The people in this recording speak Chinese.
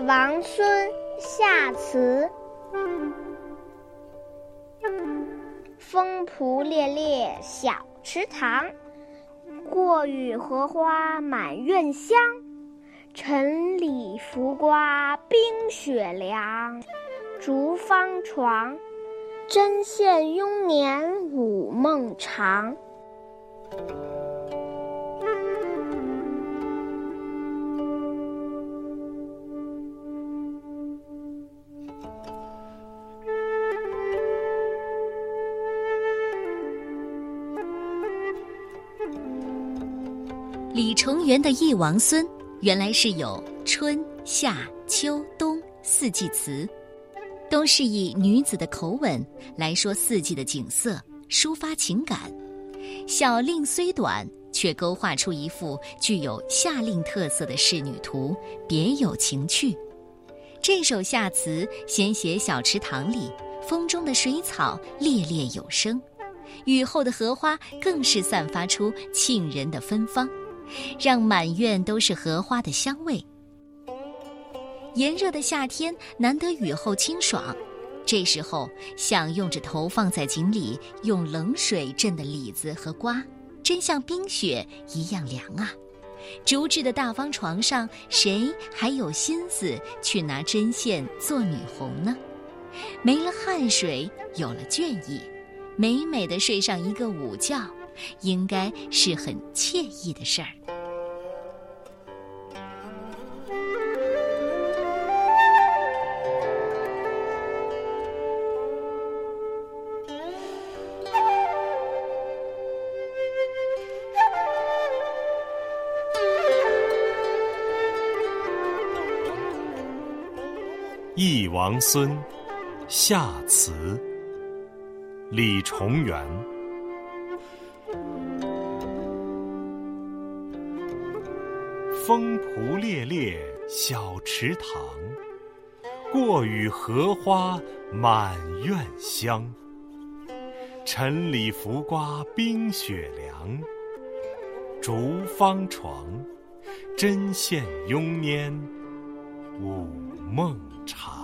王孙夏词。风蒲猎猎小池塘，过雨荷花满院香。晨里浮瓜冰雪凉，竹方床，针线慵年午梦长。李重元的《忆王孙》原来是有春夏秋冬四季词，都是以女子的口吻来说四季的景色，抒发情感。小令虽短，却勾画出一幅具有夏令特色的仕女图，别有情趣。这首夏词先写小池塘里，风中的水草猎猎有声，雨后的荷花更是散发出沁人的芬芳。让满院都是荷花的香味。炎热的夏天难得雨后清爽，这时候享用着投放在井里用冷水浸的李子和瓜，真像冰雪一样凉啊！竹制的大方床上，谁还有心思去拿针线做女红呢？没了汗水，有了倦意，美美的睡上一个午觉。应该是很惬意的事儿。《忆王孙》夏词，李重元。风蒲猎猎小池塘，过雨荷花满院香。城里浮瓜冰雪凉，竹方床，针线慵年午梦长。